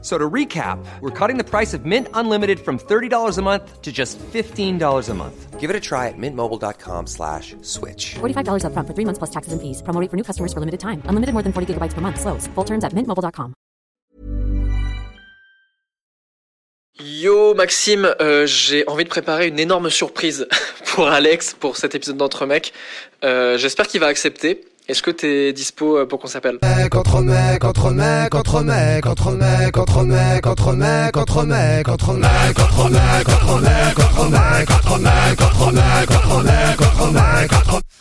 So to recap, we're cutting the price of Mint Unlimited from $30 a month to just $15 a month. Give it a try at mintmobile.com slash switch. $45 upfront for three months plus taxes and fees. Promo rate for new customers for limited time. Unlimited more than 40 gigabytes per month. Slows. Full terms at mintmobile.com. Yo Maxime, euh, j'ai envie de préparer une énorme surprise pour Alex pour cet épisode d'Entre Mecs. Euh, J'espère qu'il va accepter. Est-ce que t'es dispo euh, pour qu'on s'appelle Mec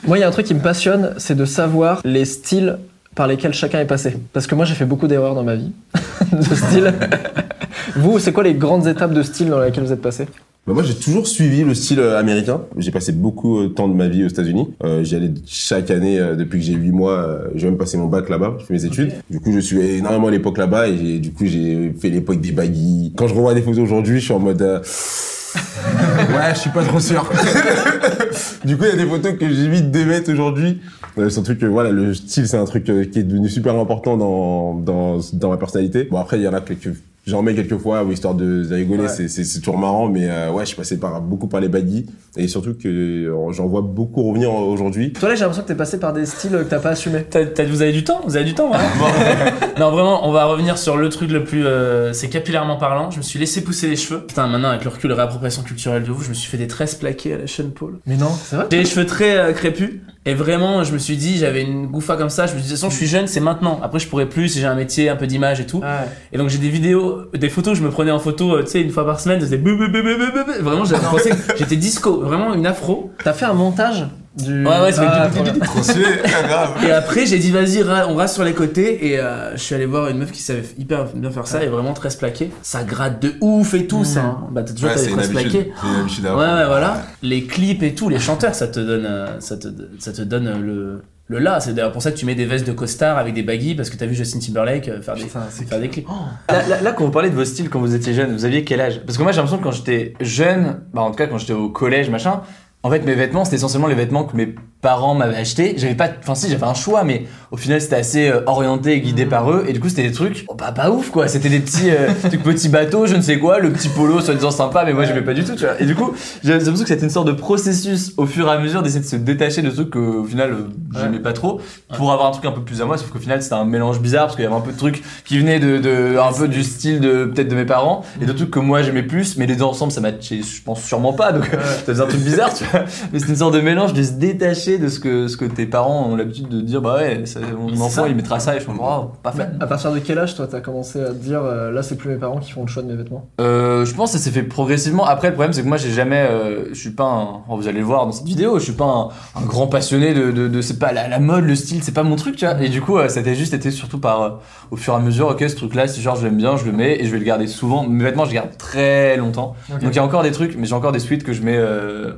Moi, il y a un truc qui me passionne, c'est de savoir les styles par lesquels chacun est passé. Parce que moi, j'ai fait beaucoup d'erreurs dans ma vie de style. vous, c'est quoi les grandes étapes de style dans lesquelles vous êtes passé Bah, moi, j'ai toujours suivi le style euh, américain. J'ai passé beaucoup de temps de ma vie aux États-Unis. Euh, J'y allais chaque année euh, depuis que j'ai 8 mois. euh, j'ai même passé mon bac là-bas. Je fais mes études. Du coup, je suis énormément à l'époque là-bas et du coup, j'ai fait l'époque des baggy. Quand je revois des photos aujourd'hui, je suis en mode. euh, ouais, je suis pas trop sûr. du coup, il y a des photos que j'évite de mettre aujourd'hui. Euh, c'est un truc que, voilà, le style, c'est un truc euh, qui est devenu super important dans, dans, dans ma personnalité. Bon, après, il y en a quelques, j'en mets quelques fois, histoire de, rigoler, Ouais. c'est, toujours marrant, mais euh, ouais, je suis passé par, beaucoup par les baggy, et surtout que euh, j'en vois beaucoup revenir aujourd'hui. Toi, là, j'ai l'impression que t'es passé par des styles que t'as pas assumé. T'as- t'as- vous avez du temps? Vous avez du temps vraiment? Non, vraiment, on va revenir sur le truc le plus. euh, c'est capillairement parlant. Je me suis laissé pousser les cheveux. Putain, maintenant, avec le recul, réappropriation culturelle de vous, je me suis fait des tresses plaquées à la Sean Paul. Mais non, c'est vrai? J'ai les cheveux très euh, crépus. Et vraiment, je me suis dit, j'avais une gouffa comme ça. Je me suis dit, de toute façon, je suis jeune, c'est maintenant. Après, je pourrais plus si j'ai un métier, un peu d'image et tout. Ouais. Et donc, j'ai des vidéos, des photos, je me prenais en photo, euh, tu sais, une fois par semaine. Je faisais Vraiment, j'avais pensé que j'étais disco. Vraiment, une afro. T'as fait un montage du. Ouais, ouais, c'est Ah, trop bien. Et après, j'ai dit, vas-y, on rase sur les côtés. Et euh, je suis allé voir une meuf qui savait hyper bien faire ça. Et vraiment très plaqué. Ça gratte de ouf et tout. Ça, hein. Bah, t'as toujours une habitude à Ouais, ouais, voilà. Les clips et tout, les chanteurs, ça te donne, euh, ça te, ça te donne euh, le, le là. C'est d'ailleurs pour ça que tu mets des vestes de costard avec des baggy parce que t'as vu Justin Timberlake euh, faire des, Putain, c'est faire des clips. Là, là- là, quand vous parlez de vos styles quand vous étiez jeune, vous aviez quel âge? Parce que moi, j'ai l'impression que quand j'étais jeune, bah, en tout cas quand j'étais au collège, machin, en fait, mes vêtements, c'était essentiellement les vêtements que mes parents m'avaient achetés. J'avais pas, enfin si, j'avais un choix, mais au final, c'était assez euh, orienté et guidé par eux. Et du coup, c'était des trucs, oh, bah pas ouf quoi. C'était des petits, euh, trucs petits bateaux, je ne sais quoi, le petit polo, soi-disant sympa, mais moi, j'aimais pas du tout, tu vois. Et du coup, j'ai l'impression que c'était une sorte de processus au fur et à mesure d'essayer de se détacher de trucs qu'au final, euh, j'aimais pas trop, pour avoir un truc un peu plus à moi. Sauf qu'au final, c'était un mélange bizarre parce qu'il y avait un peu de trucs qui venaient de, de un peu du style de peut-être de mes parents et de trucs que moi j'aimais plus, mais les deux ensemble, ça matchait, je pense sûrement pas. Donc ça faisait un truc bizarre, tu vois. Mais c'est une sorte de mélange de se détacher de ce que ce que tes parents ont l'habitude de dire. Bah ouais, ça- mon enfant ça. il mettra ça et je suis oh, pas Mais fan. à partir de quel âge, toi, t'as commencé à te dire, euh, là, c'est plus mes parents qui font le choix de mes vêtements? Euh, je pense que ça s'est fait progressivement. Après, le problème, c'est que moi, j'ai jamais, euh, je suis pas un, oh, vous allez le voir dans cette vidéo, je suis pas un, un grand passionné de, de, de c'est pas la, la mode, le style, c'est pas mon truc, tu vois. Et du coup, ça a juste été surtout par, au fur et à mesure, ok, ce truc-là, si genre je l'aime bien, je le mets et je vais le garder souvent. Mes vêtements, je les garde très longtemps. Donc il y a encore des trucs, mais j'ai encore des suites que je mets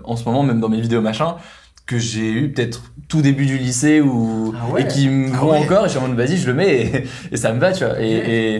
en ce moment, même dans mes vidéos machin, que j'ai eu peut-être tout début du lycée ou Ah ouais. et qui me vont encore et je suis en mode vas-y je le mets et, et ça me va tu vois. Et,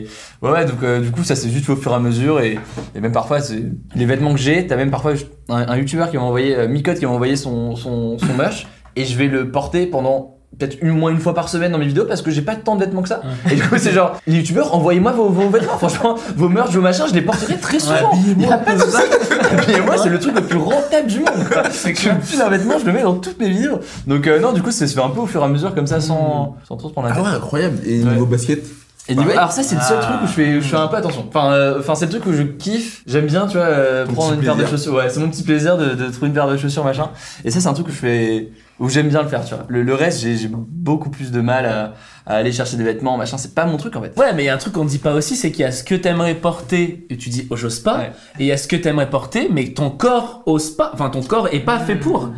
et ouais, donc euh, du coup ça s'est juste au fur et à mesure et, et même parfois c'est les vêtements que j'ai t'as même parfois un, un youtubeur qui m'a envoyé euh, Micode qui m'a envoyé son son son merch et je vais le porter pendant peut-être une moins une fois par semaine dans mes vidéos parce que j'ai pas tant de vêtements que ça. Et du coup c'est genre les youtubeurs envoyez-moi vos, vos vêtements. Franchement vos merch vos machins je les porterai très souvent. y a pas de souci. Habillez-moi c'est le truc le plus rentable du monde quoi. je file un vêtement je le mets dans toutes mes vidéos. Donc euh, non du coup ça se fait un peu au fur et à mesure comme ça sans sans trop se prendre la Ah tête. ouais, incroyable. Et Ouais. niveau basket et niveau- alors ça c'est le seul Ah. truc où je fais, où je fais un peu attention. Enfin, euh, enfin c'est le truc où je kiffe. J'aime bien, tu vois, euh, prendre une paire de chaussures. Ouais, c'est mon petit plaisir de, de trouver une paire de chaussures machin. Et ça c'est un truc où je fais, où j'aime bien le faire, tu vois. Le, le reste j'ai beaucoup plus de mal à, à aller chercher des vêtements machin. C'est pas mon truc en fait. Ouais, mais il y a un truc qu'on dit pas aussi, c'est qu'il y a ce que t'aimerais porter et tu dis oh j'ose pas, Ouais. et il y a ce que t'aimerais porter mais ton corps ose pas, enfin ton corps est pas fait pour.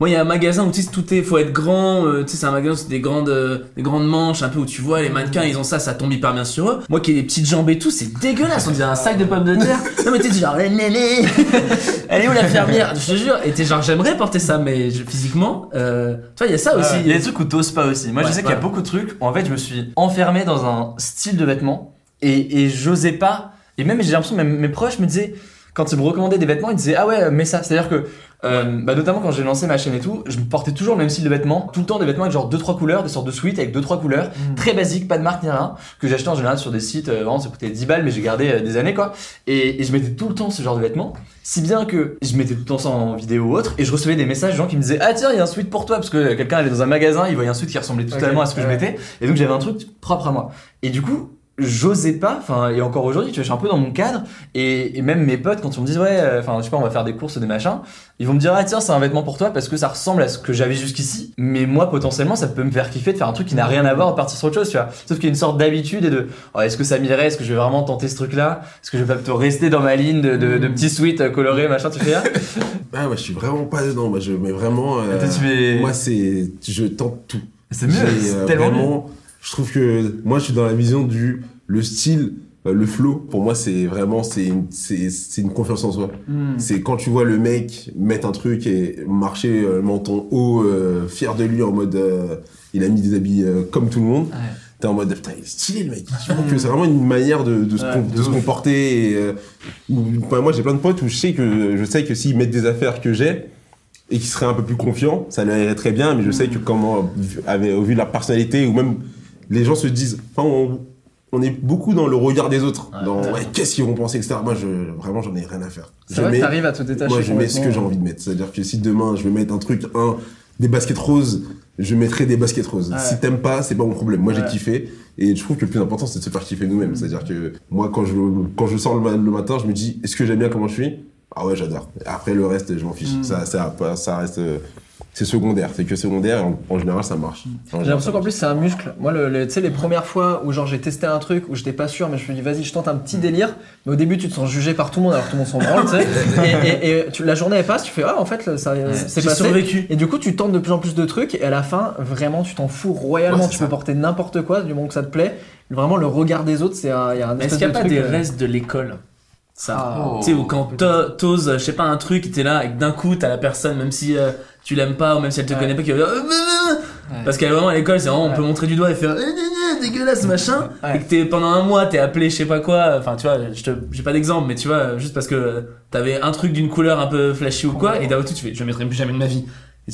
Moi, il y a un magasin où tu sais, tout est, faut être grand. euh, tu sais, c'est un magasin, où c'est des grandes, euh, des grandes manches, un peu où tu vois les mannequins, ils ont ça, ça tombe hyper bien sur eux. Moi, qui ai des petites jambes et tout, c'est dégueulasse. On dirait un sac de pommes de terre. Non, mais t'es genre, Néné, elle est où la fermière? Je te jure. Et t'es genre, j'aimerais porter ça, mais je- physiquement, euh, tu vois, il y a ça aussi. Il y a des trucs où t'oses pas aussi. Moi, Ouais, je sais qu'il y a beaucoup de trucs où en fait, je me suis enfermé dans un style de vêtements et, et j'osais pas. Et même, j'ai l'impression que même mes proches me disaient, quand ils me recommandaient des vêtements, ils disaient ah ouais, mets ça. C'est-à-dire que, euh, bah, notamment quand j'ai lancé ma chaîne et tout, je me portais toujours le même style de vêtements, tout le temps des vêtements avec genre deux trois couleurs, des sortes de suites avec deux trois couleurs, très basiques, pas de marque ni rien, que j'achetais en général sur des sites. euh, vraiment, ça coûtait 10 balles, mais j'ai gardé euh, des années quoi. Et, et je mettais tout le temps ce genre de vêtements, si bien que je mettais tout le temps ça en vidéo ou autre, et je recevais des messages de gens qui me disaient ah tiens il y a un sweat pour toi parce que quelqu'un allait dans un magasin, il voyait un sweat qui ressemblait totalement à ce que je mettais, et donc j'avais un truc propre à moi. Et du coup j'osais pas enfin et encore aujourd'hui tu vois je suis un peu dans mon cadre et, et même mes potes quand on me dit ouais euh, enfin je sais pas on va faire des courses ou des machins ils vont me dire ah tiens c'est un vêtement pour toi parce que ça ressemble à ce que j'avais jusqu'ici mais moi potentiellement ça peut me faire kiffer de faire un truc qui n'a rien à voir de partir sur autre chose tu vois sauf qu'il y a une sorte d'habitude et de oh, est-ce que ça m'irait est-ce que je vais vraiment tenter ce truc là est-ce que je vais pas plutôt rester dans ma ligne de, de, de petits sweats euh, colorés machin tu fais Ah, moi, je suis vraiment pas dedans. Moi, je mets vraiment. euh, Toi, tu fais- Moi, c'est. Je tente tout. c'est mieux c'est euh, tellement mieux. Je trouve que moi, je suis dans la vision du. Le style, euh, le flow, pour moi, c'est vraiment. C'est une, c'est, une confiance en soi. Hmm. C'est quand tu vois le mec mettre un truc et marcher euh, le menton haut, euh, fier de lui, en mode. euh, il a mis des habits comme tout le monde. Ouais. T'es en mode, putain, il est stylé le mec. Je trouve que c'est vraiment une manière de, de, se, Ouais, com- de de se ouf. comporter. Et, moi, j'ai plein de potes où je sais que, je sais que s'ils mettent des affaires que j'ai, et qui seraient un peu plus confiants, ça leur irait très bien, mais je sais que comment, avec- au vu de la personnalité, ou même les gens se disent, enfin, on, on est beaucoup dans le regard des autres, dans ouais, qu'est-ce qu'ils vont penser, etc. Moi, je, vraiment, j'en ai rien à faire. C'est Je vrai que mets- t'arrives à te détacher. moi, je mets ce que j'ai envie de mettre. C'est-à-dire que si demain, je vais mettre un truc, un, des baskets roses, je mettrai des baskets roses. Ouais. Si t'aimes pas, c'est pas mon problème. Moi, j'ai kiffé. Et je trouve que le plus important, c'est de se faire kiffer nous-mêmes. C'est-à-dire que moi, quand je, quand je sors le, ma- le matin, je me dis, est-ce que j'aime bien comment je suis? Ah ouais, j'adore. Après, le reste, je m'en fiche. Mm. Ça, ça, ça reste, euh, c'est secondaire. C'est que secondaire. et En, en général, ça marche. J'ai l'impression qu'en plus c'est un muscle. Moi, le, le- tu sais, les premières fois où genre j'ai testé un truc où j'étais pas sûr, mais je me suis dit vas-y, je tente un petit délire. Mais au début, tu te sens jugé par tout le monde alors que tout le monde s'en branle, tu sais. Et, et- et tu- la journée elle passe, tu fais ah en fait ça c'est passé. survécu. Et du coup, tu tentes de plus en plus de trucs et à la fin, vraiment, tu t'en fous royalement. Ouais, tu ça. peux porter n'importe quoi du moment que ça te plaît. Vraiment, le regard des autres, c'est un, il y a un Est-ce espèce qu'il n'y a de pas truc, des euh, restes de l'école? Ça. Tu sais, ou quand t'o- t'oses, je sais pas, un truc, t'es là, et d'un coup, t'as la personne, même si euh, tu l'aimes pas, ou même si elle te Ouais. connaît pas, qui va dire, Euh, euh, euh Parce qu'elle est vraiment à l'école, c'est vraiment, on Ouais. peut montrer du doigt et faire, euh, euh, euh, dégueulasse, machin. Ouais. Et que t'es, pendant un mois, t'es appelé, je sais pas quoi, enfin, tu vois, je te, j'ai pas d'exemple, mais tu vois, juste parce que t'avais un truc d'une couleur un peu flashy ou quoi, et d'un coup, tu fais, je mettrai plus jamais de ma vie.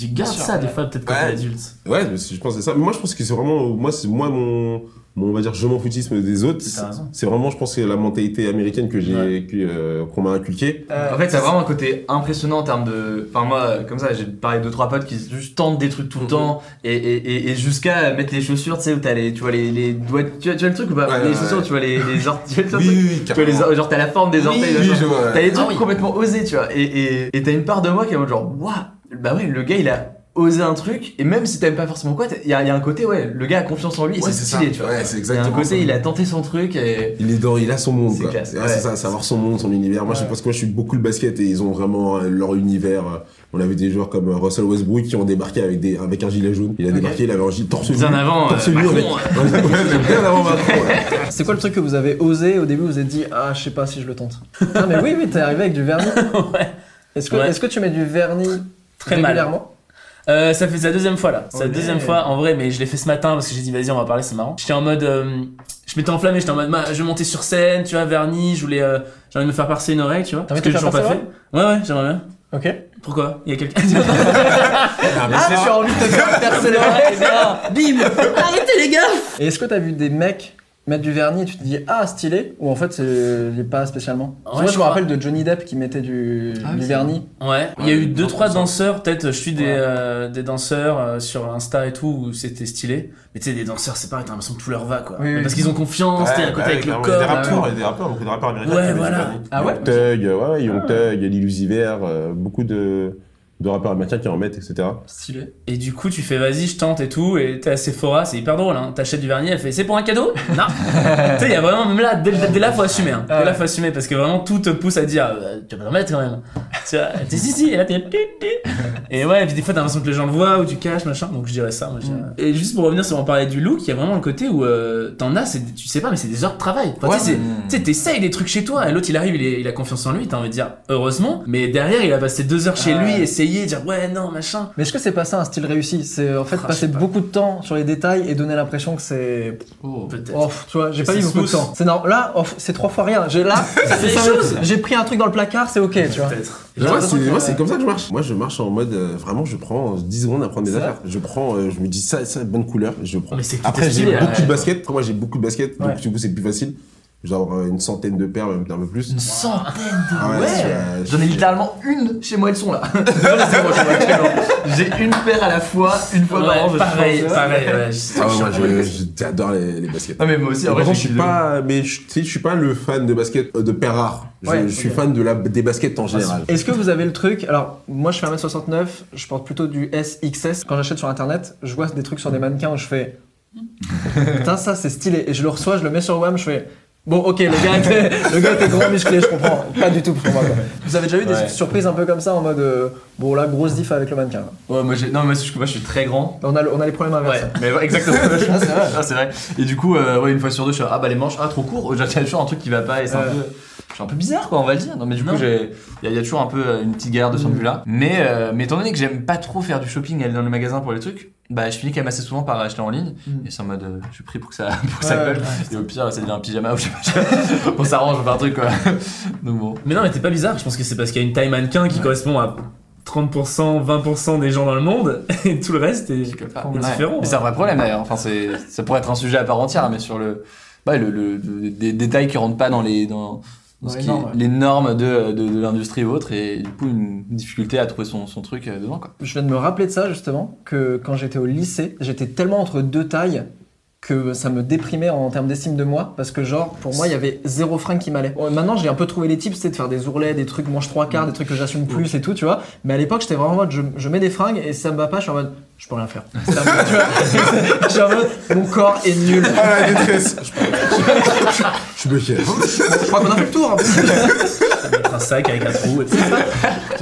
Et tu gardes sûr, ça, des fois, peut-être quand Ouais. t'es adulte. Ouais, je pense que c'est ça. Mais moi, je pense que c'est vraiment, moi, c'est moi mon, mon, on va dire, je m'en foutisme des autres. C'est vraiment, je pense, que c'est la mentalité américaine que j'ai, euh, qu'on m'a inculquée. euh, En fait, ça a vraiment un côté impressionnant en termes de. Enfin, moi, comme ça, j'ai parlé de deux, trois potes qui juste tentent des trucs tout le Mhm. temps et, et, et, et jusqu'à mettre les chaussures, tu sais, où t'as les. Tu vois les, les doigts. Tu vois, tu vois le truc ou pas? Ouais, Les ouais, chaussures, ouais. tu vois les, les orteils. Tu vois Oui, oui, oui, Tu les genre, t'as la forme des orteils. Oui, vois, ouais. T'as les trucs Ah oui. complètement osés, tu vois. Et et et t'as une part de moi qui est en mode genre, waouh, bah ouais, le gars, il a osé un truc. Et même si t'aimes pas forcément quoi, il y a, y a un côté, ouais, le gars a confiance en lui et Ouais, c'est c'est stylé, ça. tu vois. Ouais, c'est Il y a un exactement côté, ça. il a tenté son truc et. Il est dans, il a son monde, C'est quoi. classe, Ouais, ouais. c'est ça, savoir son monde, son univers. Moi, je pense que moi, je suis beaucoup le basket et ils ont vraiment euh, leur univers. euh, On avait des joueurs comme euh, Russell Westbrook qui ont débarqué avec des, avec un gilet jaune. Il a débarqué, il avait un gilet torse. Bien avant, torse euh, Macron, avec. Ouais, bien avant Macron, ouais. C'est quoi le truc que vous avez osé au début Vous vous êtes dit ah je sais pas si je le tente. ah mais oui oui t'es arrivé avec du vernis. ouais. Est-ce que Ouais. est-ce que tu mets du vernis Très mal. régulièrement Euh, ça fait sa deuxième fois là. Ok. deuxième fois en vrai, mais je l'ai fait ce matin parce que j'ai dit vas-y on va parler, c'est marrant. J'étais en mode, euh, je m'étais enflammé, j'étais en mode, bah, je vais monter sur scène, tu vois, vernis, je voulais, euh, j'ai envie de me faire percer une oreille, tu vois. T'as envie de j'ai faire pas fait. Ouais ouais, j'aimerais bien. Ok. Pourquoi? Il y a quelqu'un. Ah tu as envie de te faire percer l'oreille Bim Arrêtez les gars Et est-ce que t'as vu des mecs mettre du vernis et tu te dis ah stylé ou en fait c'est pas spécialement Ouais, Moi je je me crois. rappelle de Johnny Depp qui mettait du, Ah du vernis. Ouais, il y a eu deux trois danseurs, peut-être je suis des, Ouais. euh, des danseurs euh, sur Insta et tout où c'était stylé. Mais tu sais, des danseurs, c'est pareil, t'as l'impression que tout leur va quoi. Oui, oui. parce qu'ils ont confiance, t'es à côté avec le corps. Il y a des rappeurs, il y a des rappeurs, beaucoup de rappeurs américains. Ouais, voilà. Ah ouais Young Thug, ouais, ouais, Young Thug, Lil Uzi euh, beaucoup de, de rappeurs américains qui en mettent, etc. Stylé. Et du coup, tu fais vas-y, je tente et tout, et t'es à Sephora, c'est hyper drôle, hein. T'achètes du vernis, elle fait c'est pour un cadeau? Non Tu sais, il y a vraiment, même là, dès, dès là, faut assumer, hein. Dès là, faut assumer, parce que vraiment, tout te pousse à dire, euh, tu vas pas en mettre quand même. Tu vois, t'es si, si, et là, t'es. Et ouais, et puis des fois, t'as l'impression que les gens le voient, ou tu caches, machin, donc je dirais ça, moi, je dirais- Et juste pour revenir sur on parlait du look, il y a vraiment le côté où euh, t'en as, c'est, tu sais pas, mais c'est des heures de travail. Enfin, tu sais, c'est- tu sais, t'essayes des trucs chez toi, et l'autre, il arrive, il, est- il a confiance en lui, t'as envie de dire, heureusement, mais derrière, il a passé deux heures chez lui, essayer, dire, ouais, non, machin. Mais est-ce que c'est pas ça un style réussi? C'est en fait Ah, passer beaucoup de temps sur les détails et donner l'impression que c'est. Peut-être. Oh, tu vois, j'ai pas eu beaucoup de temps. C'est normal. Là, oh, c'est trois fois rien. J'ai là. J'ai pris un truc dans le placard, c'est ok, tu vois. Peut-être. Moi, c'est comme ça que je marche. Moi, je marche en mode euh, vraiment, je prends 10 secondes à prendre mes affaires. Je prends, euh, je me dis ça, ça, bonne couleur, je prends. Mais Après, j'ai beaucoup de baskets. Après, moi, j'ai beaucoup de baskets, donc du coup, c'est plus facile. Avoir euh, une centaine de paires, même un peu plus. Une centaine de. Ah ouais, J'en ai littéralement une chez moi, elles sont là. J'ai une paire à la fois, une fois par an. Pareil, pareil, ouais. Ah ouais, moi, j'adore les, les baskets. Non, mais moi aussi, en vrai, je suis pas, mais je, tu sais, je suis pas le fan de basket, euh, de paires rares. Je, Ouais, je suis fan de la, des baskets en général. Est-ce que vous avez le truc Alors, moi je fais 1m69, je porte plutôt du SXS. Quand j'achète sur internet, je vois des trucs sur des mannequins où je fais. Putain, ça c'est stylé. Et je le reçois, je le mets sur WAM, je fais. Bon, ok, le gars était, le gars était grand musclé, je comprends. Pas du tout pour moi. quoi. Vous avez déjà eu des Ouais. surprises un peu comme ça en mode. euh, bon, là, grosse diff avec le mannequin. Ouais, moi, j'ai- non, moi, je, moi, je suis très grand. On a, on a les problèmes inverses. Ouais, mais exactement. Ah, c'est vrai, ah, c'est vrai. Et du coup, euh, ouais, une fois sur deux, je suis ah bah les manches, ah trop court. J'ai toujours un truc qui va pas et c'est un peu. Je suis un peu bizarre, quoi, on va le dire. Non, mais du Non. coup, j'ai, il y, a- il y a toujours un peu euh, une petite galère de ce point de vue-là. Mais, euh, mais étant donné que j'aime pas trop faire du shopping aller dans les magasins pour les trucs, bah, je finis quand même assez souvent par acheter en ligne. Mm. Et c'est en mode, euh, je suis pris pour que ça, pour que ça Ouais, colle. Et au pire, ça devient un pyjama ou je sais pas. on s'arrange, on fait un truc, quoi. Donc bon. Mais non, mais t'es pas bizarre, je pense que c'est parce qu'il y a une taille mannequin qui correspond à 30%, 20% des gens dans le monde, et tout le reste est Ouais. différent. Mais c'est un vrai problème d'ailleurs. Enfin, c'est, ça pourrait être un sujet à part entière, mais sur le, bah, le, le- le- des détails qui rentrent pas dans les, Dans ce qui normes, est- ouais. les normes de, de, de l'industrie ou autre, et du coup, une difficulté à trouver son, son truc euh, dedans, quoi. Je viens de me rappeler de ça justement, que quand j'étais au lycée, j'étais tellement entre deux tailles que ça me déprimait en termes d'estime de moi, parce que genre, pour moi, il y avait zéro fringue qui m'allait. Bon, Maintenant, j'ai un peu trouvé les tips, c'est de faire des ourlets, des trucs manche trois quarts, des trucs que j'assume plus et tout, tu vois. Mais à l'époque, j'étais vraiment en mode, je, je mets des fringues et si ça me va pas, je suis en mode, je peux rien faire. Tu vois, je suis en mode, mon corps est nul. Ah la détresse Je suis bloqué. Je crois qu'on a fait le tour. hein. Mettre un sac avec un trou, etc.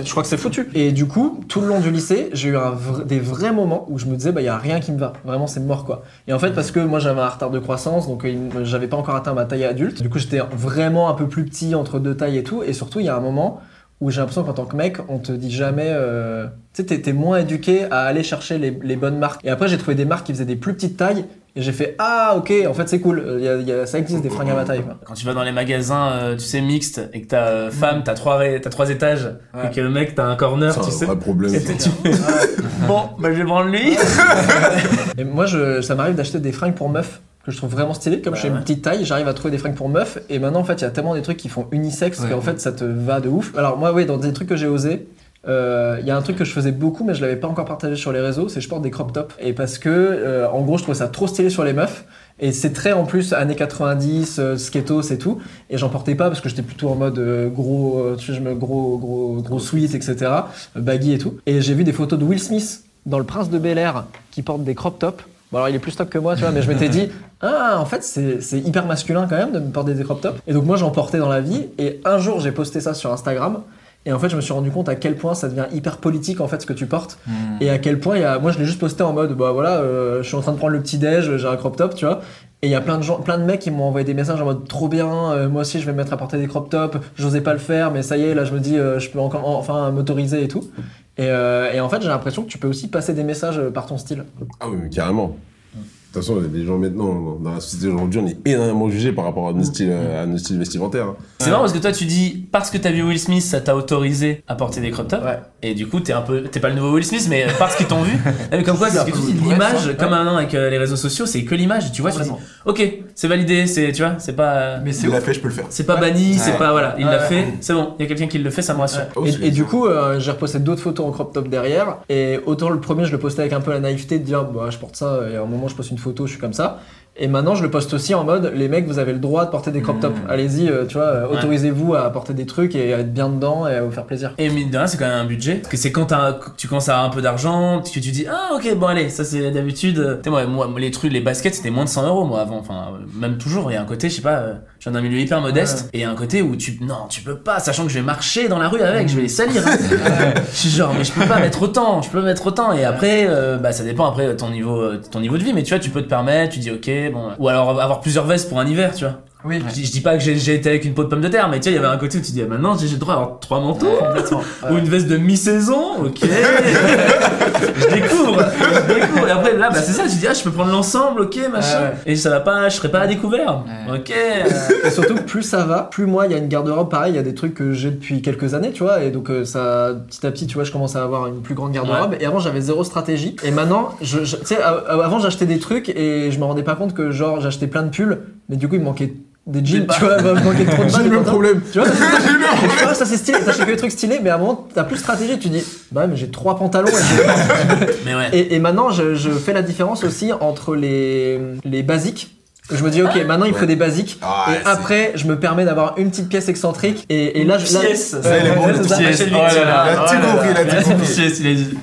Je crois que c'est foutu. Et du coup, tout le long du lycée, j'ai eu un des vrais moments où je me disais, bah, il y a rien qui me va. Vraiment, c'est mort, quoi. Et en fait, parce que moi, j'avais un retard de croissance, donc euh, j'avais pas encore atteint ma taille adulte. Du coup, j'étais vraiment un peu plus petit entre deux tailles et tout. Et surtout, il y a un moment où j'ai l'impression qu'en tant que mec, on te dit jamais. euh, Tu sais, t'es- t'es moins éduqué à aller chercher les, les bonnes marques. Et après, j'ai trouvé des marques qui faisaient des plus petites tailles. Et j'ai fait, ah, ok, en fait, c'est cool. Il y a- il y a- ça existe des fringues à ma taille, quoi. Quand tu vas dans les magasins, euh, tu sais, mixtes, et que t'as euh, femme, t'as trois, t'as trois étages, Ouais. et que le mec, t'as un corner, C'est tu un sais. vrai problème. Et tu bon, bah je vais prendre lui. Et moi, je, ça m'arrive d'acheter des fringues pour meufs que je trouve vraiment stylées. Comme Bah j'ai ouais. une petite taille, j'arrive à trouver des fringues pour meufs. Et maintenant, en fait, il y a tellement des trucs qui font unisex Ouais. qu'en fait, ça te va de ouf. Alors, moi, oui, dans des trucs que j'ai osé. Euh, Il y a un truc que je faisais beaucoup mais je l'avais pas encore partagé sur les réseaux, c'est je porte des crop tops. Et parce que euh, en gros je trouvais ça trop stylé sur les meufs. Et c'est très en plus années 90, euh, skatos et tout. Et j'en portais pas parce que j'étais plutôt en mode euh, gros, euh, tu sais, je me gros gros gros sweat etc, euh, baggy et tout. Et j'ai vu des photos de Will Smith dans Le Prince de Bel Air qui porte des crop tops. Bon alors il est plus top que moi, tu vois, mais je m'étais dit, ah en fait c'est c'est hyper masculin quand même de me porter des crop tops. Et donc moi j'en portais dans la vie, et un jour j'ai posté ça sur Instagram, et en fait je me suis rendu compte à quel point ça devient hyper politique en fait ce que tu portes, et à quel point il y a, moi je l'ai juste posté en mode, bah voilà, euh, je suis en train de prendre le petit déj, j'ai un crop top, tu vois. Et il y a plein de gens, plein de mecs qui m'ont envoyé des messages en mode trop bien, euh, moi aussi je vais me mettre à porter des crop tops, j'osais pas le faire, mais ça y est, là je me dis euh, je peux encore enfin m'autoriser et tout. Et, euh, et en fait j'ai l'impression que tu peux aussi passer des messages par ton style. Ah oui, mais carrément. De toute façon, les gens maintenant, dans la société d'aujourd'hui, on est énormément jugés par rapport à nos styles, euh, à nos styles vestimentaires. hein. C'est marrant parce que toi tu dis parce que t'as vu Will Smith ça t'a autorisé à porter des crop tops Ouais. Et du coup t'es un peu t'es pas le nouveau Will Smith mais parce qu'ils t'ont vu mais comme quoi c'est ce que tu dis l'image comme ouais. maintenant avec euh, les réseaux sociaux c'est que l'image tu vois tu dis ok c'est validé c'est tu vois c'est pas Mais Il l'a fait, je peux le faire. c'est pas banni c'est pas voilà il l'a fait c'est bon il y a quelqu'un qui le fait ça me rassure Oh, c'est- Et, et du coup, euh, j'ai reposté d'autres photos en crop top derrière. Et autant le premier, je le postais avec un peu la naïveté de dire, bah, je porte ça. Et à un moment, je poste une photo, je suis comme ça. Et maintenant, je le poste aussi en mode les mecs, vous avez le droit de porter des crop tops. Allez-y, euh, tu vois, euh, Ouais. autorisez-vous à porter des trucs et à être bien dedans et à vous faire plaisir. Et mine de rien, c'est quand même un budget. Parce que c'est quand tu commences à avoir un peu d'argent, que tu dis, ah ok, bon allez, ça c'est d'habitude. euh, Tu sais, moi, moi, les trucs, les baskets, c'était moins de 100 euros, moi, avant. Enfin, euh, même toujours, il y a un côté, je sais pas, euh, je viens d'un milieu hyper modeste. Et il y a un côté où tu, non, tu peux pas, sachant que je vais marcher dans la rue avec, je vais les salir. hein. je suis genre, mais je peux pas mettre autant, je peux mettre autant. Et après, euh, bah ça dépend après ton niveau, euh, ton niveau de vie, mais tu vois, tu peux te permettre, tu dis, ok, Ou alors avoir plusieurs vestes pour un hiver, tu vois. Oui. Je, dis- je dis pas que j'ai j'ai été avec une peau de pomme de terre, mais tu sais, il y avait un côté où tu dis, ah, maintenant j'ai j'ai le droit d'avoir trois manteaux. Complètement. Ou une veste de mi-saison, ok. je découvre, je découvre. Et après, là, bah, c'est ça, tu dis, ah, je peux prendre l'ensemble, ok, machin. Ouais. Et ça va pas, je serai pas à découvert. Ok. Et surtout, plus ça va, plus moi, il y a une garde-robe pareil, il y a des trucs que j'ai depuis quelques années, tu vois, et donc euh, ça, petit à petit, tu vois, je commence à avoir une plus grande garde-robe. Et avant, j'avais zéro stratégie. Et maintenant, je, je- tu sais, a- avant, j'achetais des trucs et je me rendais pas compte que, genre, j'achetais plein de pulls, mais du coup, il me manquait des jeans, tu vois, il me manquait trop de J'ai le même problème. Tu vois, ça, c'est- tu vois, ça c'est stylé, t'achètes que des trucs stylés, mais à un moment, t'as plus de stratégie, tu dis, bah ouais, mais j'ai trois pantalons. et j'ai- Mais ouais. et, et maintenant, je, je fais la différence aussi entre les, les basiques. Je me dis, ok, maintenant il faut des basiques. Ah, et après, je me permets d'avoir une petite pièce excentrique. Et, et là, je. Pièce, Ouais, elle est ouais, bonne, c'est ça. Oh. Il a tout Oh compris, il a tout compris. Pièce, il a dit.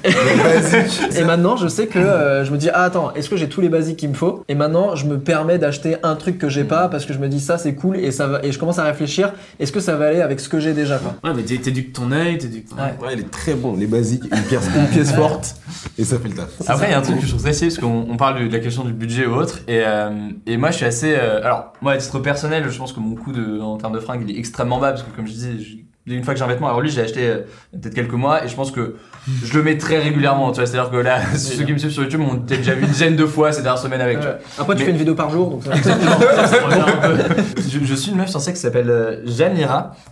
Et maintenant, je sais que euh, je me dis, ah attends, est-ce que j'ai tous les basiques qu'il me faut? Et maintenant, je me permets d'acheter un truc que j'ai pas parce que je me dis, ça c'est cool et ça va. Et je commence à réfléchir, est-ce que ça va aller avec ce que j'ai déjà quoi? Ouais, mais t'é- t'éduques ton œil, t'éduques ton. Ouais. Ouais, il est très bon. Les basiques, une pièce, une pièce forte, et ça fait le taf. Après, il y a un truc que je trouve stylé parce qu'on on parle de, la question du budget ou autre. Et, euh, et moi, je suis assez. euh, alors, moi, à titre personnel, je pense que mon coût de, en termes de fringues, il est extrêmement bas parce que, comme je disais, une fois que j'ai un vêtement, alors lui, j'ai acheté euh, peut-être quelques mois et je pense que je le mets très régulièrement. Tu vois, c'est-à-dire que là, ceux qui me suivent sur YouTube m'ont peut-être déjà vu une dizaine de fois ces dernières semaines avec. tu. Ouais. Après, tu Mais- fais une vidéo par jour, donc ça. je, je suis une meuf sur sexe qui s'appelle euh,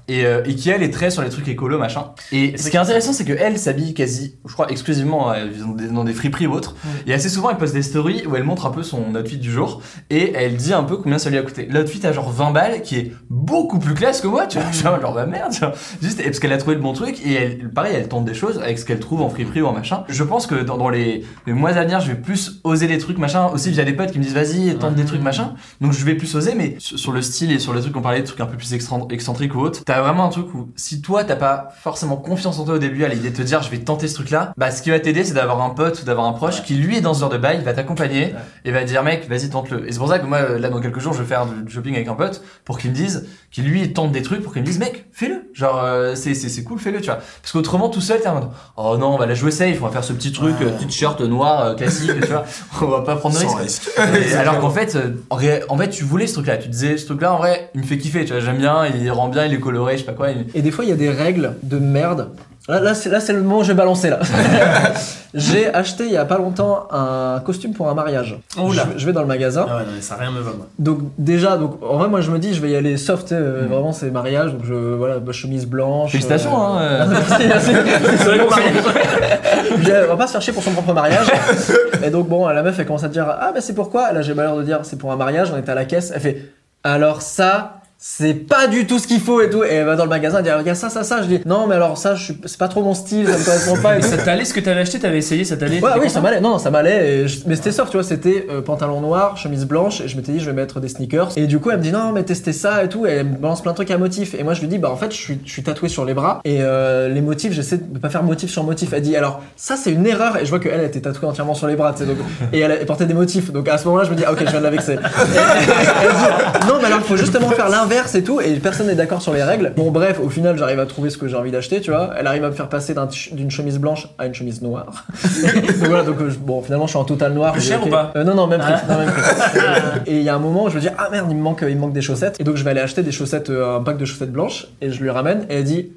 et, euh, et qui elle est très sur les trucs écolo machin. Et ce qui est intéressant c'est que elle s'habille quasi, je crois exclusivement euh, dans des, dans des friperies ou autres. Et assez souvent elle poste des stories où elle montre un peu son outfit du jour et elle dit un peu combien ça lui a coûté. L'outfit a genre 20 balles qui est beaucoup plus classe que moi, tu vois. Suis genre bah merde, tu vois. Juste parce qu'elle a trouvé le bon truc et elle, pareil elle tente des choses avec ce qu'elle trouve en friperie ou en machin. Je pense que dans, dans les, les mois à venir je vais plus oser des trucs machin aussi via des potes qui me disent vas-y tente des trucs machin. Donc je vais plus oser, mais sur sur le style et sur le truc qu'on parlait, des trucs un peu plus excentriques ou autres, t'as vraiment un truc où si toi t'as pas forcément confiance en toi au début à l'idée de te dire je vais tenter ce truc-là, bah ce qui va t'aider c'est d'avoir un pote ou d'avoir un proche qui lui est dans ce genre de bail, va t'accompagner et va dire mec vas-y tente-le. Et c'est pour ça que moi là dans quelques jours je vais faire du shopping avec un pote pour qu'il me dise, qu'il lui tente des trucs pour qu'il me dise mec fais-le, genre euh, c'est c'est c'est cool fais-le tu vois. Parce qu'autrement tout seul t'es en mode oh non on va la jouer safe, on va faire ce petit truc, petit t-shirt noir euh, classique tu vois, on va pas prendre de risque. risque. Et alors qu'en fait, euh, en, fait, tu voulais ce truc-là. Tu disais, ce truc-là, en vrai, il me fait kiffer. Tu vois, j'aime bien, il rend bien, il est coloré, je sais pas quoi. il- Et des fois, il y a des règles de merde. Là, là, c'est, là, c'est le moment où je vais balancer là. J'ai acheté il y a pas longtemps un costume pour un mariage. Oh là. Je, je vais dans le magasin. Ah ouais, non, mais ça rien me va, moi. Donc déjà, donc en vrai, moi je me dis, je vais y aller soft. euh, Vraiment, c'est mariage. Donc je voilà, bah, chemise blanche. Félicitations, hein, euh. Merci, merci. C'est vrai qu'on s'en- On va pas se faire chier pour son propre mariage. Et donc bon, la meuf elle commence à dire, ah bah c'est pourquoi? Là j'ai malheur de dire, c'est pour un mariage. On était à la caisse. Elle fait, alors ça. C'est pas du tout ce qu'il faut et tout. Et elle va dans le magasin et dit Regarde ça, ça, ça. Je dis Non, mais alors ça, suis- c'est pas trop mon style, ça me correspond pas. Et ça t'allait ce que t'avais acheté, t'avais essayé, ça t'allait Ouais, oui, ça m'allait. Non, ça m'allait. je- Mais c'était soft, tu vois. C'était euh, pantalon noir, chemise blanche. Et je m'étais dit, je vais mettre des sneakers. Et du coup, elle me dit, non, mais testez ça et tout. Et elle me balance plein de trucs à motifs. Et moi, je lui dis, bah, en fait, je suis, je suis tatoué sur les bras. Et euh, les motifs, j'essaie de pas faire motif sur motif. Elle dit, alors, ça, c'est une erreur. Et je vois qu'elle elle était tatouée entièrement sur les bras, tu sais. donc- Et elle, elle portait des motifs. Donc à ce moment-là, je me dis, ah, ok, je viens de la vexer. Et elle dit, non, mais alors, il faut justement faire l'inverse et tout. Et personne n'est d'accord sur les règles. Bon, bref, au final, j'arrive à trouver ce que j'ai envie d'acheter, tu vois. Elle arrive à me faire passer d'une chemise blanche à une chemise noire. donc voilà, donc euh, bon, finalement, je suis en total noir. Plus cher ou pas Euh, Non, non, même prix. Ah. non, même prix. Et il y a un moment où je me dis, ah merde, il me manque, il me manque des chaussettes. Et donc je vais aller acheter des chaussettes, euh, un pack de chaussettes blanches. Et je lui ramène. Et elle dit,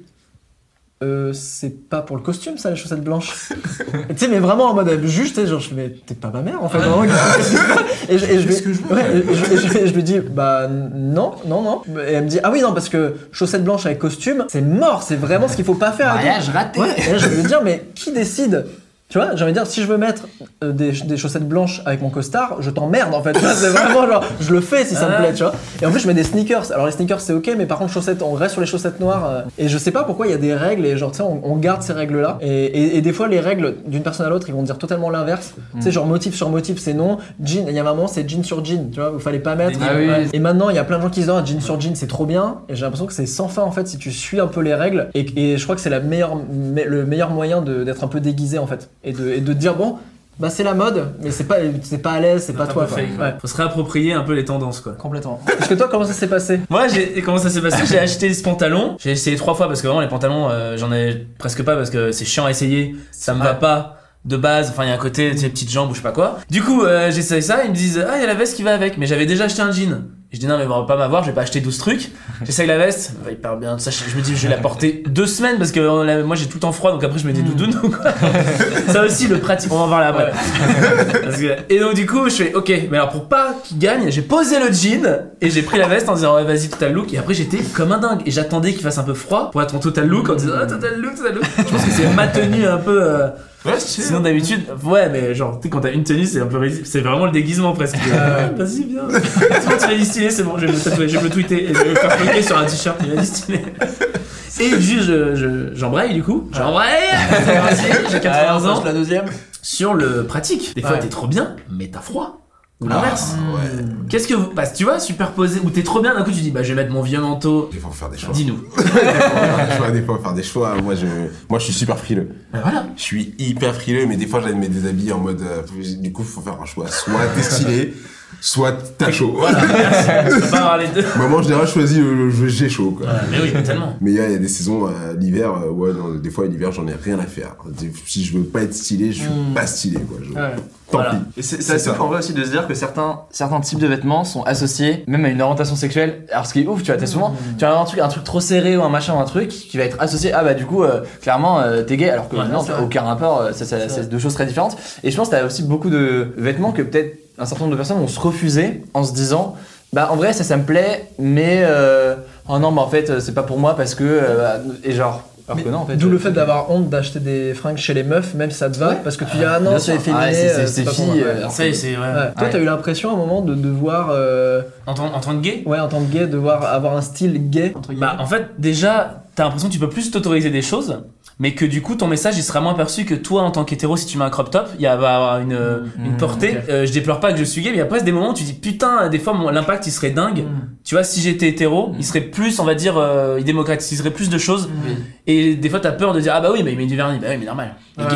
euh, c'est pas pour le costume ça les chaussettes blanches. Tu sais mais vraiment en mode euh, juste tu sais, genre je fais mais t'es pas ma mère en fait vraiment, et je, et je lui ouais, et je, et je- et je lui dis bah non non non. Et elle me dit ah oui non parce que chaussettes blanches avec costume c'est mort c'est vraiment ce qu'il faut pas faire. Mariage raté. Ouais, et là, je vais lui dire, mais qui décide Tu vois, j'ai envie de dire, si je veux mettre euh, des, des chaussettes blanches avec mon costard, je t'emmerde en fait. Tu vois, C'est vraiment genre, je le fais si ça me plaît, tu vois. Et en plus, je mets des sneakers. Alors, les sneakers, c'est ok, mais par contre, chaussettes, on reste sur les chaussettes noires. euh, et je sais pas pourquoi il y a des règles et genre, tu sais, on, on garde ces règles-là. Et, et- et des fois, les règles d'une personne à l'autre, ils vont dire totalement l'inverse. Tu sais, genre, motif sur motif, c'est non. Jean, il y a un moment, c'est jean sur jean, tu vois, il fallait pas mettre. Ah oui. Ouais. Et maintenant, il y a plein de gens qui se disent, ah, jean sur jean, c'est trop bien. Et j'ai l'impression que c'est sans fin en fait si tu suis un peu les règles. Et, et je crois que c'est la meilleure, me- le meilleur moyen d'être un peu déguisé en fait. Et de, et de dire, bon, bah c'est la mode, mais c'est pas, c'est pas à l'aise, c'est pas toi. quoi. fake, Ouais, Faut se réapproprier un peu les tendances quoi. complètement. Parce que toi, comment ça s'est passé? Moi, j'ai comment ça s'est passé? J'ai acheté ce pantalon. J'ai essayé trois fois parce que vraiment les pantalons, euh, j'en ai presque pas parce que c'est chiant à essayer. Ça me va pas de base. Enfin, il y a un côté, tu sais, petites jambes ou je sais pas quoi. Du coup, euh, j'ai essayé ça. Ils me disent, ah, il y a la veste qui va avec. Mais j'avais déjà acheté un jean. Je dis non, mais ils vont pas m'avoir. Je vais pas acheter 12 trucs. J'essaye la veste. Elle va hyper bien. Ça, je me dis, je vais la porter deux semaines parce que euh, moi j'ai tout le temps froid. Donc après, je mets des doudounes. ou quoi. ça aussi, le pratique. On va en parler après. Parce que- et donc du coup je fais ok mais alors pour pas qu'il gagne j'ai posé le jean et j'ai pris la veste en disant ouais vas-y total look et après j'étais comme un dingue et j'attendais qu'il fasse un peu froid pour être en total look en disant ah, total look total look je pense que c'est ma tenue un peu euh, sinon d'habitude ouais mais genre tu sais quand t'as une tenue c'est un peu risible c'est vraiment le déguisement presque. Ah, vas-y viens. Tu m'as dit stylé c'est bon je vais me tatouer je vais me le tweeter et je vais le faire sur un t-shirt il m'a dit stylé et juste je- je- j'embraye du coup. J'embraye. J'ai 80 ans. la deuxième. sur le pratique. Des fois, Ouais. t'es trop bien, mais t'as froid. Ou l'inverse. Ah, ouais. Qu'est-ce que vous. Bah, tu vois, superposé, ou t'es trop bien, d'un coup, tu dis, bah, je vais mettre mon vieux manteau. Des fois, faut faire des choix. Dis-nous. Des fois, des choix, des fois, faire des choix. Moi, je, moi, je suis super frileux. Bah, voilà. Je suis hyper frileux, mais des fois, j'aime mettre des habits en mode. euh, du coup, faut faire un choix. Soit t'es stylé, soit t'as chaud. Voilà, merci. Pas avoir les deux. En général, je choisis le, le j'ai chaud, quoi. Mais oui, tellement. Mais il y, a il y a des saisons, euh, l'hiver, euh, ouais, non, des fois, l'hiver, j'en ai rien à faire. Si je veux pas être stylé, je suis pas stylé, quoi. Je- Ouais. Tant Voilà. pis. Et c'est assez en vrai aussi de se dire que certains, certains types de vêtements sont associés même à une orientation sexuelle. Alors ce qui est ouf, tu vois, t'as souvent, tu as un truc, un truc trop serré ou un machin ou un truc qui va être associé, ah bah du coup, euh, clairement, euh, t'es gay, alors que Ouais, non, aucun rapport, ça, ça- C'est deux choses très différentes. Et je pense que t'as aussi beaucoup de vêtements que peut-être un certain nombre de personnes vont se refuser en se disant, bah en vrai ça, ça me plaît, mais euh, oh non, mais en fait, c'est pas pour moi parce que, euh, et genre, alors Mais que non, en fait. D'où le euh, fait d'avoir honte d'acheter des fringues chez les meufs, même si ça te va, parce que tu dis ah non, c'est Ah, c'est- c'est- euh, c'est euh. Toi, t'as eu l'impression à un moment de devoir, euh, En, tant, en tant que gay? ouais, en tant que gay, devoir avoir un style gay? Bah, en fait, déjà, t'as l'impression que tu peux plus t'autoriser des choses. Mais que du coup ton message il sera moins perçu que toi en tant qu'hétéro si tu mets un crop top il y a- va avoir une, une Mmh, portée ok. Euh, je déplore pas que je suis gay mais après c'est des moments où tu dis putain des fois l'impact il serait dingue tu vois si j'étais hétéro il serait plus on va dire euh, il démocratiserait plus de choses. Et des fois t'as peur de dire ah bah oui mais il met du vernis. Bah oui mais normal. Ouais. gay.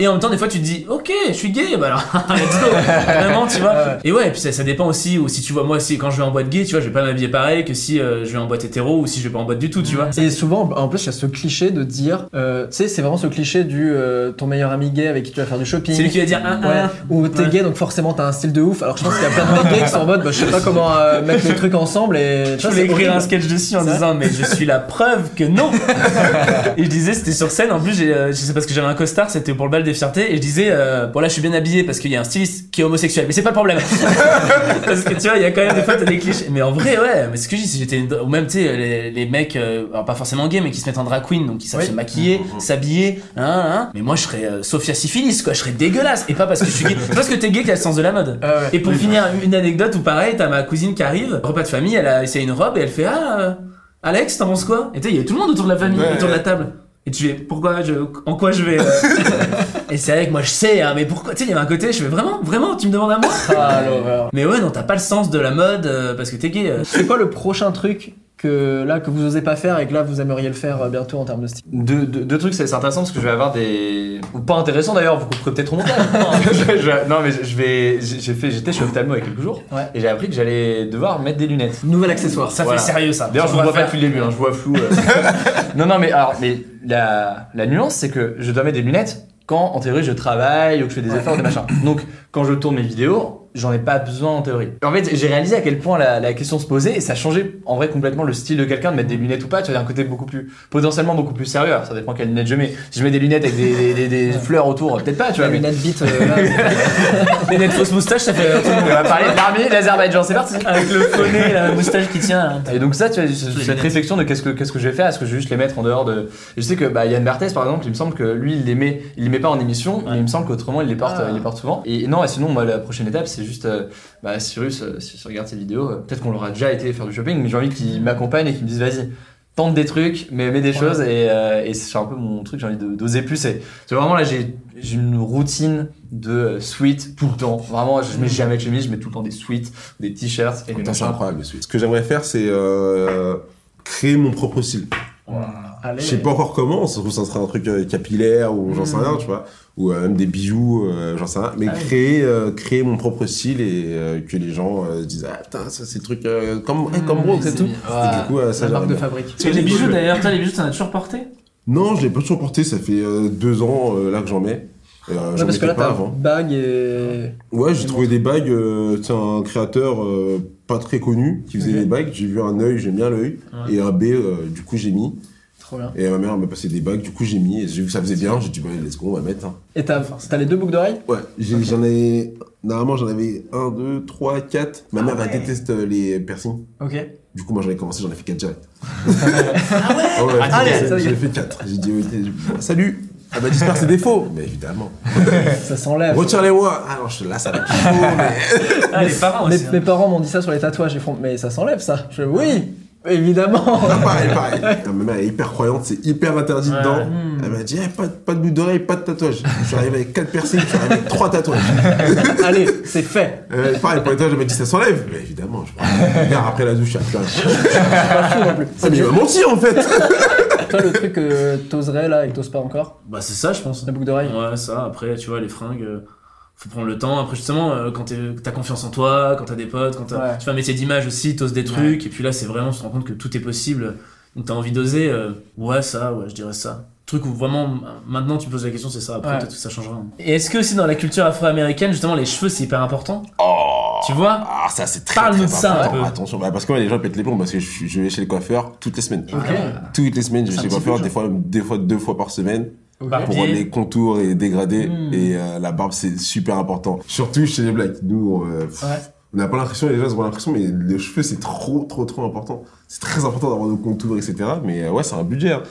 et en même temps des fois tu te dis ok je suis gay bah alors let's go. Vraiment tu vois. Ouais. et ouais et puis ça, ça dépend aussi ou si tu vois moi si quand je vais en boîte gay tu vois je vais pas m'habiller pareil que si euh, je vais en boîte hétéro ou si je vais pas en boîte du tout tu vois. Et souvent, en plus, il y a ce cliché de dire, euh, tu sais, c'est vraiment ce cliché du euh, ton meilleur ami gay avec qui tu vas faire du shopping. c'est lui qui va dire un Ouais, un ou t'es Ouais. gay donc forcément t'as un style de ouf. Alors je pense qu'il y a plein de mecs gays qui sont en mode bah, je sais pas comment euh, mettre les trucs ensemble et Je voulais écrire horrible. un sketch dessus en disant mais je suis la preuve que non. et je disais c'était sur scène. En plus j'ai, euh, je sais parce que j'avais un costard c'était pour le bal des fiertés. Et je disais euh, bon là je suis bien habillé parce qu'il y a un styliste qui est homosexuel. Mais c'est pas le problème. Parce que tu vois il y a quand même des fois t'as des clichés. Mais en vrai ouais. Mais ce que je dis si j'étais ou même tu sais les, les mecs euh, alors pas forcément gays mais qui se mettent en drag queen. Donc qui savent Oui. se maquiller s'habiller hein, hein. mais moi je serais euh, Sophia Syphilis quoi. Je serais dégueulasse. Et pas parce que je suis gay. C'est parce que t'es gay qu'il y a le sens de la mode. Ah ouais. et pour finir, une anecdote où pareil, t'as ma cousine qui arrive, repas de famille, elle a essayé une robe et elle fait Ah, euh, Alex, t'en penses quoi? Et tu sais, il y a tout le monde autour de la famille, Ouais, autour de la table. Et tu fais Pourquoi je, En quoi je vais euh Et c'est avec moi, je sais, hein, mais pourquoi Tu sais, il y avait un côté, je fais Vraiment Vraiment Tu me demandes à moi? Ah, l'horreur. Mais ouais, non, t'as pas le sens de la mode euh, parce que t'es gay. euh. C'est quoi le prochain truc? Que là que vous osez pas faire et que là vous aimeriez le faire euh, bientôt en termes de style Deux, deux, deux trucs, c'est intéressant parce que je vais avoir des. Ou pas intéressant d'ailleurs, vous couperez peut-être au montage. Je- je- non, mais je vais. j'ai fait, j'étais chez Ophtalmo il y a quelques jours Ouais. et j'ai appris que j'allais devoir mettre des lunettes. Nouvel accessoire. Ça Voilà. fait sérieux ça. D'ailleurs, je vous vois pas faire- depuis le début, hein, je vois flou. euh. non, non, mais alors, mais la, la nuance, c'est que je dois mettre des lunettes quand, en théorie, je travaille ou que je fais des efforts, des machins. Donc, quand je tourne mes vidéos, j'en ai pas besoin en théorie. En fait, j'ai réalisé à quel point la, la question se posait et ça changeait en vrai complètement le style de quelqu'un de mettre des lunettes ou pas. Tu vois, il y a un côté beaucoup plus, potentiellement beaucoup plus sérieux. Alors, ça dépend quelles lunettes je mets. Si je mets des lunettes avec des, des, des- fleurs autour, peut-être pas, tu vois. La mais- lunette bite. euh, là, Les lunettes fausses moustaches, ça fait. On va parler de l'armée, l'Azerbaïdjan, c'est parti. Avec le poney, la moustache qui tient. là. Et donc ça, tu vois, ce- cette lunettes. réflexion de qu'est-ce que qu'est-ce que je vais faire, est-ce que je vais juste les mettre en dehors de. Et je sais que bah, Yann Barthès, par exemple, il me semble que lui, il les met, il les met pas en émission, mais il me semble qu'autrement, il les porte, Ah. il les porte souvent. Et non, et sinon, moi, la prochaine étape, c'est juste, euh, bah, Cyrus, euh, si tu regardes cette vidéo, euh, peut-être qu'on l'aura déjà été faire du shopping, mais j'ai envie qu'il m'accompagne et qu'il me dise, vas-y. Tente des trucs, mais mets des choses et, euh, et c'est un peu mon truc, j'ai envie d'oser plus. Et c'est vraiment là, j'ai une routine de euh, sweat tout le temps. Vraiment, je mets jamais de chemise, je mets tout le temps des sweats, des t-shirts et des Putain, c'est incroyable. le suite. Ce que j'aimerais faire, c'est euh, créer mon propre style. allez. Je sais pas encore comment, ça se trouve ça sera un truc euh, capillaire ou j'en sais rien, tu vois, ou euh, même des bijoux, euh, j'en sais rien, mais créer, euh, créer mon propre style et euh, que les gens euh, se disent ah putain ça c'est le truc euh, comme eh, comme Brooke c'est tout. Et du coup euh, ça La marque de fabrique. Les bijoux d'ailleurs, toi les bijoux t'en as toujours porté? Non, je l'ai pas toujours porté, ça fait euh, deux ans euh, là que j'en mets. Euh, Ouais, j'en parce que mettais là, pas t'as avant. bague et. Ouais, j'ai trouvé des bagues, euh, c'est un créateur euh, pas très connu qui faisait des bagues, j'ai vu un œil, j'aime bien l'œil, et un B, euh, du coup j'ai mis. Trop bien. Et ma mère m'a passé des bagues, du coup j'ai mis, et j'ai vu que ça faisait bien, j'ai dit bah let's go, on va mettre. hein. Et t'as t'as les deux boucles d'oreilles? Ouais, j'ai- j'en ai. Normalement, j'en avais 1, 2, 3, 4. Ma mère, elle déteste euh, les piercings. Ok. Du coup, moi, j'en ai commencé, j'en ai fait 4 direct. ah ouais? Ouais, Allez, j'ai- ça y est. J'en ai fait 4. J'ai dit, ok, salut Elle m'a dit, j'espère que c'est des faux. Mais évidemment. Ça s'enlève. Retire-les-moi Ah non, je- là, ça va être chaud, mais. Ah, les parents Mes, aussi. hein. mes parents m'ont dit ça sur les tatouages. Ils font, mais ça s'enlève ça. Je fais, oui, évidemment. Ah, pareil, pareil. Non, ma mère est hyper croyante, c'est hyper interdit Ouais. dedans. Elle m'a dit, eh, pas, de- pas de bout d'oreille, pas de tatouage. Je suis arrivé avec 4 piercings, je suis arrivé avec 3 tatouages. Allez, c'est fait. Euh, pareil, pour les tatouages, elle m'a dit, ça s'enlève. Mais évidemment, je Regarde, après la douche, il y a plein. Pas fou non plus. Ah, mais il m'a menti en fait Toi, le truc que t'oserais là et que t'oses pas encore, Bah c'est ça je pense. la boucle d'oreille. Ouais, ça, après, tu vois, les fringues, euh, faut prendre le temps. Après, justement, euh, quand t'as confiance en toi, quand t'as des potes, quand Ouais. tu fais un métier d'image aussi, t'oses des trucs, et puis là, c'est vraiment, tu te rends compte que tout est possible. Donc t'as envie d'oser, euh, ouais, ça, ouais, je dirais ça. Truc où vraiment, maintenant, tu me poses la question, c'est ça, après, Ouais. peut-être que ça changera. Et est-ce que aussi dans la culture afro-américaine, justement, les cheveux, c'est hyper important? Oh Tu vois? Ah, ça c'est très Parle-nous très de ça, un peu. Attention, bah, parce que ouais, les gens pètent les plombs parce que je, vais chez le coiffeur toutes les semaines. Toutes les semaines, je vais chez le coiffeur, des fois, des fois deux fois par semaine. Pour les contours et dégrader. Hmm. Et euh, la barbe, c'est super important. Surtout chez les blacks. Nous, euh, pff, Ouais. on n'a pas l'impression, les gens ont l'impression, mais les cheveux, c'est trop, trop, trop important. C'est très important d'avoir nos contours, etc. Mais euh, ouais, c'est un budget. hein.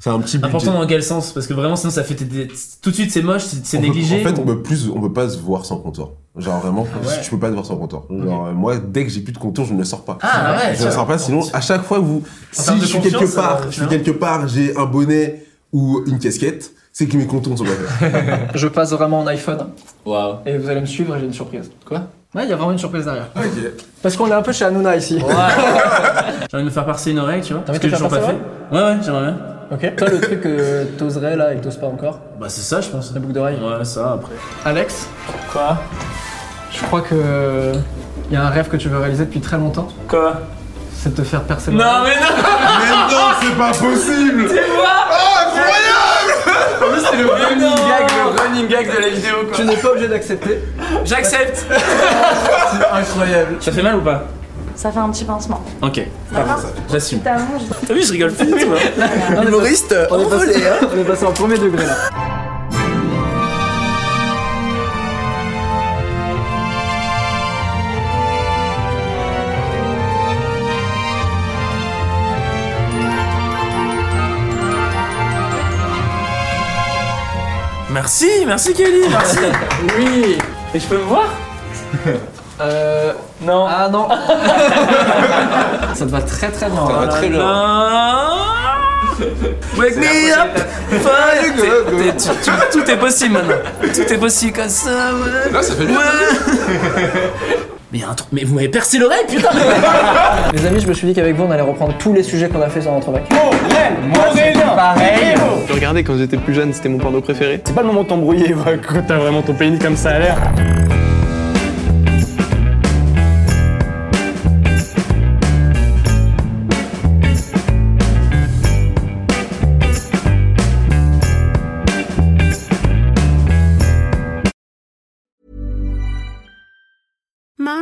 C'est un petit budget. Important dans quel sens? Parce que vraiment, sinon, ça fait des- tout de suite, c'est moche, c'est peut- négligé. En fait, on peut plus, on peut pas se voir sans contour. Genre vraiment, Ah ouais. je peux pas te voir sans contour. Genre euh, moi, dès que j'ai plus de contour, je ne le sors pas. Ah ouais, je ne le sors pas. Sinon, à chaque fois vous, si je suis quelque part, je suis quelque part, j'ai un bonnet ou une casquette, c'est que mes contours sont pas. Je passe vraiment en iPhone Waouh. et vous allez me suivre et j'ai une surprise. Quoi? Ouais, il y a vraiment une surprise derrière. ok. Parce qu'on est un peu chez Hanouna ici. J'ai envie de me faire percer une oreille, tu vois. T'as envie Parce de que te j'ai faire toujours pas fait. Ouais, ouais, j'aimerais bien. Ok. Toi, le truc que t'oserais là et que t'oses pas encore, Bah, c'est ça, je pense. la boucle d'oreille. Ouais, ça, après. Alex, Quoi? Je crois que il y a un rêve que tu veux réaliser depuis très longtemps, Quoi? C'est de te faire percer. le Non, mais non Mais non, c'est pas possible C'est le running gag, le running gag de la vidéo quoi. Tu n'es pas obligé d'accepter. J'accepte C'est incroyable. Ça fait mal ou pas Ça fait un petit pincement. Ok, j'assume. T'as vu, je rigole plus, tu vois. Humoriste, on est, passé, on est passé en premier degré là. Merci, merci Kelly, merci. Oui. Et je peux me voir Euh. Non. Ah non. Ça te va très très bien. Ça va très bien. Wake me up t'es- tu- tu- Tout est possible maintenant. Tout est possible comme ça, ouais. Là, ça fait bien. Mais, y a un truc- mais vous m'avez percé l'oreille, putain Les amis, je me suis dit qu'avec vous, on allait reprendre tous les sujets qu'on a fait sur notre mec. Pareil. Regardais quand j'étais plus jeune, c'était mon porno préféré. C'est pas le moment de t'embrouiller quand t'as vraiment ton pénis comme ça à l'air.